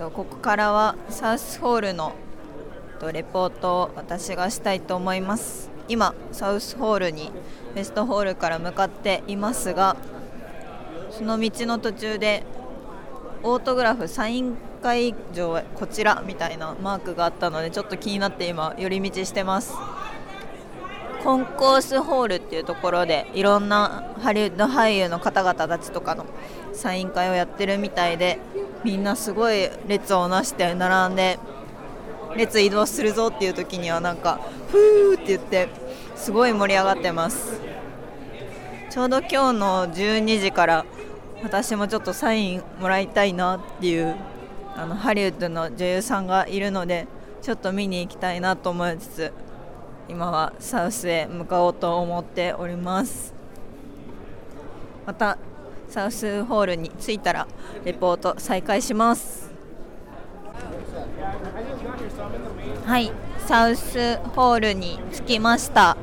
とここからはサウスホールのとレポートを私がしたいと思います。今サウスホールにウェストホールから向かっていますがその道の途中でオートグラフサイン会場へこちらみたいなマークがあったのでちょっと気になって今寄り道してます。コンコースホールっていうところでいろんなハリウッド俳優の方々たちとかのサイン会をやってるみたいでみんなすごい列をなして並んで列移動するぞっていう時にはなんかふーって言ってすごい盛り上がってます。ちょうど今日の12時から私もちょっとサインもらいたいなっていうあのハリウッドの女優さんがいるのでちょっと見に行きたいなと思いつつ今はサウスへ向かおうと思っております。またサウスホールに着いたらレポート再開します。はいサウスホールに着きました。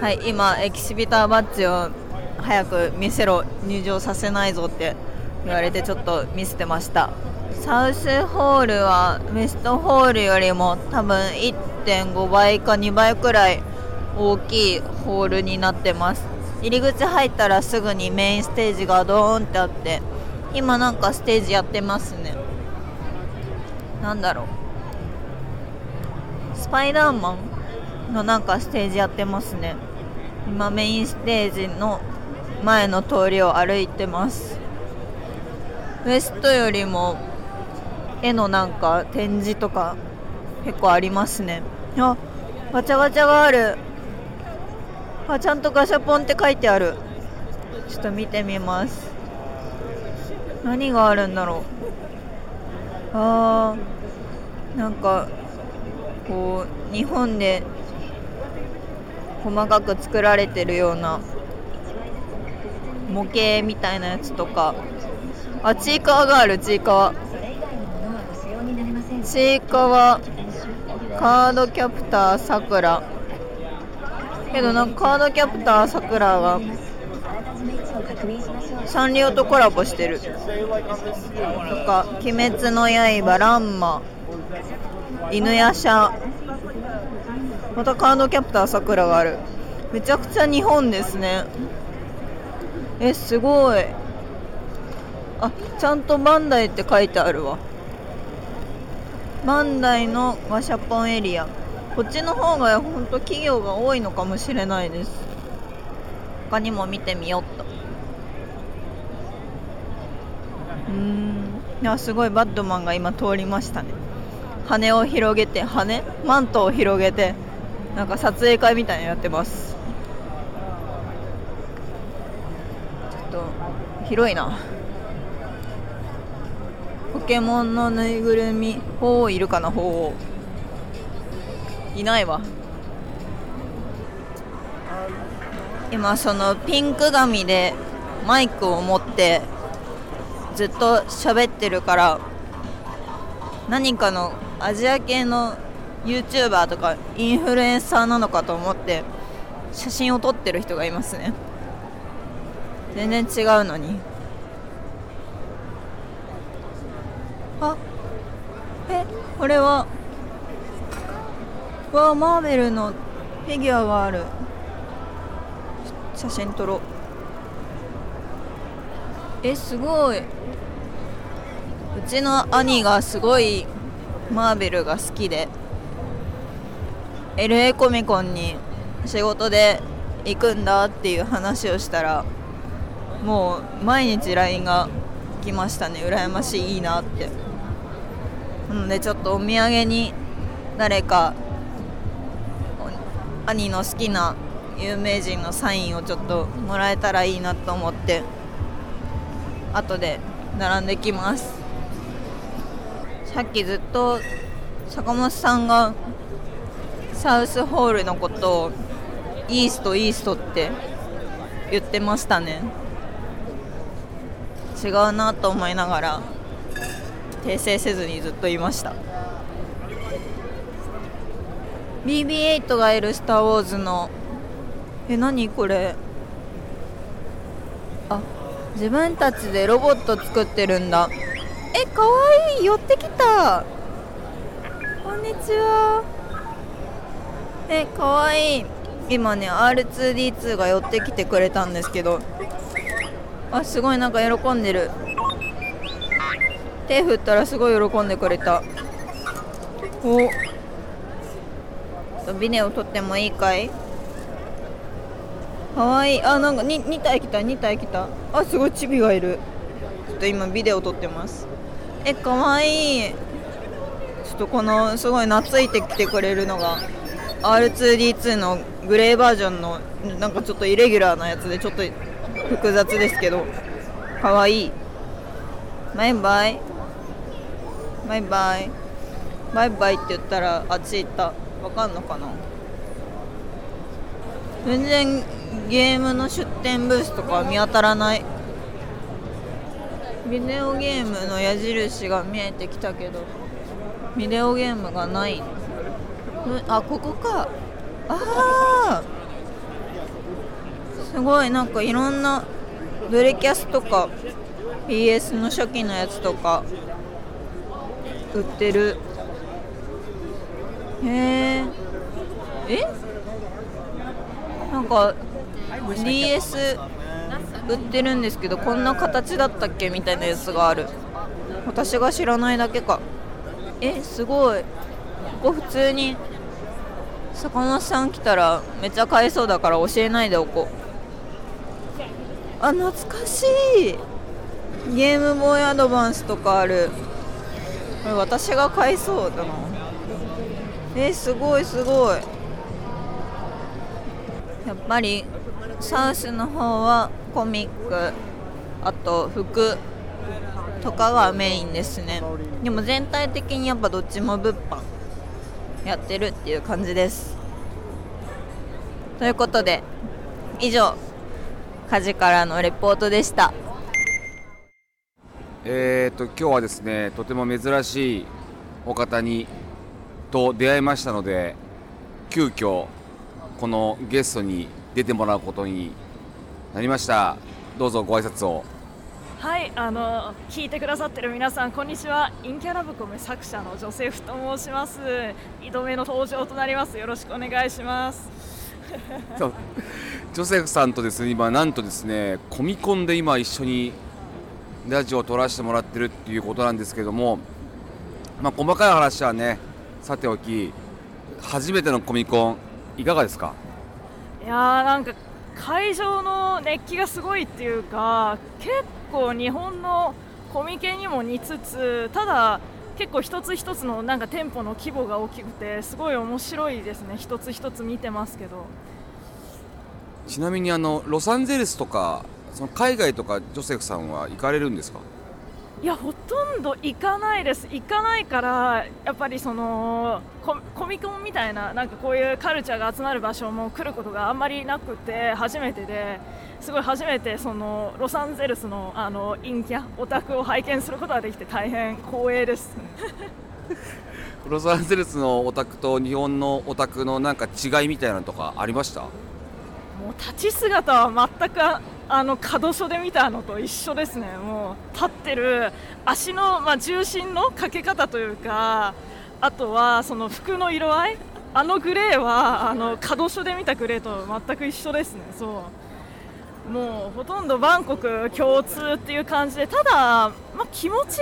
はい今エキシビターバッジを早く見せろ入場させないぞって言われてちょっと見せてました。サウスホールはウェストホールよりも多分1.5倍か2倍くらい大きいホールになってます。入り口入ったらすぐにメインステージがドーンってあって今なんかステージやってますね。なんだろう。スパイダーマンのなんかステージやってますね。今メインステージの前の通りを歩いてます。ウエストよりも絵のなんか展示とか結構ありますね。あガチャガチャがある。あちゃんとガシャポンって書いてある。ちょっと見てみます。何があるんだろう。あーなんかこう日本で細かく作られてるような模型みたいなやつとか。あちいかわがある。ちいかわ。ちいかわカードキャプターさくら。けどなんかカードキャプターさくらがサンリオとコラボしてる。とか「鬼滅の刃」「ランマ」「犬夜叉」またカードキャプターさくらがある。めちゃくちゃ日本ですね。えすごい。あちゃんとバンダイって書いてあるわ。バンダイのガシャポンエリア。こっちの方が本当企業が多いのかもしれないです。他にも見てみよっと。うん。いやすごいバットマンが今通りましたね。羽を広げて羽マントを広げてなんか撮影会みたいなのやってます。ちょっと広いな。ポケモンのぬいぐるみ鳳凰いるかな鳳凰いないわ。今そのピンク髪でマイクを持ってずっと喋ってるから何かのアジア系の YouTuber とかインフルエンサーなのかと思って写真を撮ってる人がいますね。全然違うのに。あえこれはわあマーベルのフィギュアがある。写真撮ろう。えすごい。うちの兄がすごいマーベルが好きで。LA コミコンに仕事で行くんだっていう話をしたらもう毎日 LINE が来ましたね。羨ましいいいなって。なのでちょっとお土産に誰か兄の好きな有名人のサインをちょっともらえたらいいなと思って後で並んできます。さっきずっと坂本さんがサウスホールのことをイーストイーストって言ってましたね。違うなと思いながら訂正せずにずっといました。BB8 がいる「スター・ウォーズ」の。え何これ？あ自分たちでロボット作ってるんだ。えかわいい。寄ってきた。こんにちは。えかわいい。今ね R2D2 が寄ってきてくれたんですけど。あすごいなんか喜んでる。手振ったらすごい喜んでくれた。お。ビデオ撮ってもいいかい？かわいい。あなんか 2, 2体来た2体来た。あすごいチビがいる。ちょっと今ビデオ撮ってます。えかわいい。ちょっとこのすごい懐いてきてくれるのが R2D2 のグレーバージョンのなんかちょっとイレギュラーなやつでちょっと複雑ですけど。かわいい。バイバイ。バイバイ。バイバイって言ったらあっち行った。わかんのかな？全然ゲームの出店ブースとか見当たらない。ビデオゲームの矢印が見えてきたけどビデオゲームがない。あここか。ああすごいなんかいろんなブレキャスとか PS の初期のやつとか売ってる。へええ？なんか DS 売ってるんですけどこんな形だったっけみたいなやつがある。私が知らないだけか。えすごい。ここ普通に坂本さん来たらめっちゃ買えそうだから教えないでおこう。あ懐かしい。ゲームボーイアドバンスとかある。これ私が買いそうだな。えすごいすごい。やっぱりサウスの方はコミックあと服とかがメインですね。でも全体的にやっぱどっちも物販やってるっていう感じです。ということで以上火事からのレポートでした。えーと今日はですねとても珍しいお方にと出会いましたので急遽このゲストに出てもらうことになりました。どうぞご挨拶を。はいあの聞いてくださってる皆さんこんにちは。インキャラブコメ作者のジョセフと申します。2度目の登場となります。よろしくお願いします。ジョセフさんとですね今なんとですねコミコンで今一緒にラジオを撮らせてもらってるっていうことなんですけどもまあ細かい話はねさておき初めてのコミコンいかがですか？いやーなんか会場の熱気がすごいっていうか結構日本のコミケにも似つつただ結構一つ一つのなんか店舗の規模が大きくてすごい面白いですね。一つ一つ見てますけど。ちなみにあのロサンゼルスとかその海外とかジョセフさんは行かれるんですか？いやほとんど行かないです。行かないからやっぱりそのココミコンみたいななんかこういうカルチャーが集まる場所も来ることがあんまりなくて初めてですごい初めてそのロサンゼルスのあの陰キャオタクを拝見することができて大変光栄です。ロサンゼルスのオタクと日本のオタクのなんか違いみたいなのとかありました？もう立ち姿は全くあの角書で見たのと一緒ですね、もう立ってる足の、まあ、重心のかけ方というか、あとはその服の色合い、あのグレーはあの角書で見たグレーと全く一緒ですね、そう。もうほとんどバンコク共通っていう感じで、ただ、まあ、気持ち、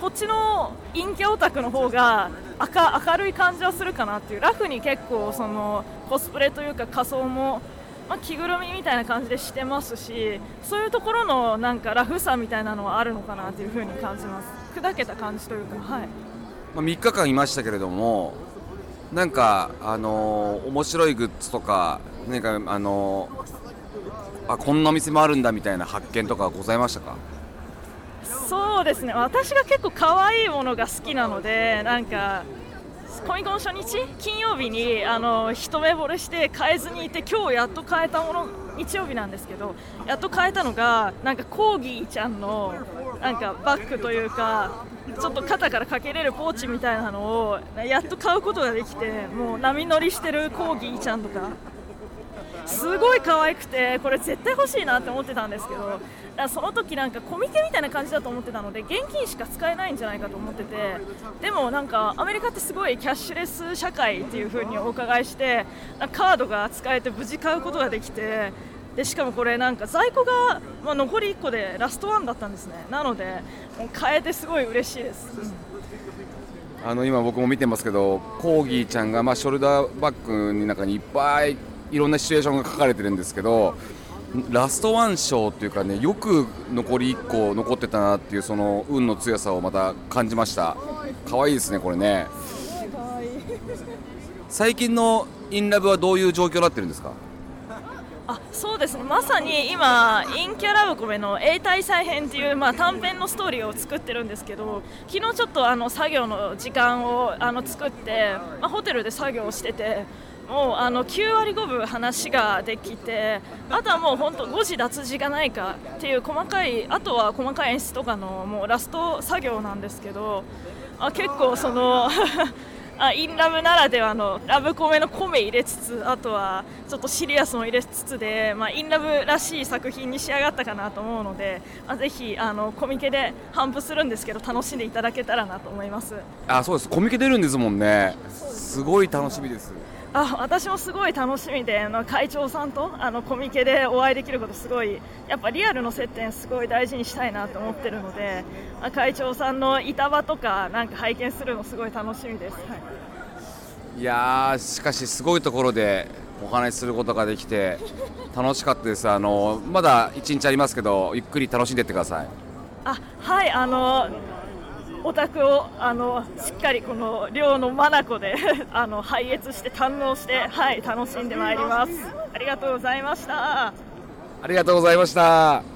こっちの陰キャオタクの方が明明るい感じはするかなっていう、ラフに結構そのコスプレというか仮装も。まあ、着ぐるみみたいな感じでしてますしそういうところのなんかラフさみたいなのはあるのかなというふうに感じます。砕けた感じというかはい、まあ、3日間いましたけれどもなんかあのー面白いグッズとかなんかあのーあこんなお店もあるんだみたいな発見とかございましたか？そうですね。私が結構可愛いものが好きなのでなんかコミコン初日金曜日にあの一目惚れして買えずにいて今日やっと買えたもの日曜日なんですけどやっと買えたのがなんかコーギーちゃんのなんかバッグというかちょっと肩からかけれるポーチみたいなのをやっと買うことができてもう波乗りしてるコーギーちゃんとか。すごい可愛くてこれ絶対欲しいなって思ってたんですけどその時なんかコミケみたいな感じだと思ってたので現金しか使えないんじゃないかと思っててでもなんかアメリカってすごいキャッシュレス社会っていう風にお伺いしてカードが使えて無事買うことができてでしかもこれなんか在庫が、まあ、残り1個でラストワンだったんですね。なので買えてすごい嬉しいです、あの今僕も見てますけどコーギーちゃんが、ま、ショルダーバッグの中にいっぱいいろんなシチュエーションが書かれてるんですけどラストワン賞っていうかねよく残り1個残ってたなっていうその運の強さをまた感じました。可愛いですねこれね。最近のインラブはどういう状況になってるんですか？あそうですね。まさに今、インキャラブコメの永代再編っていう、まあ、短編のストーリーを作ってるんですけど昨日ちょっとあの作業の時間をあの作って、まあ、ホテルで作業をしててもうあの9割5分話ができてあとはもう本当誤字脱字がないかっていう細かいあとは細かい演出とかのもうラスト作業なんですけどあ結構その あインラブならではのラブコメのコメ入れつつあとはちょっとシリアスも入れつつで、まあ、インラブらしい作品に仕上がったかなと思うので、あ、ぜひあのコミケで頒布するんですけど楽しんでいただけたらなと思います。あそうです。コミケ出るんですもんね。すごい楽しみです。あ私もすごい楽しみであの会長さんとあのコミケでお会いできることすごいやっぱリアルの接点すごい大事にしたいなと思ってるので会長さんの板場とかなんか拝見するのすごい楽しみです、はい、いやしかしすごいところでお話しすることができて楽しかったです。あのまだ1日ありますけどゆっくり楽しんでいってください。あはいあのオタクをあのしっかりこの寮の眼で あの拝謁して堪能してはい楽しんでまいります。ありがとうございました。ありがとうございました。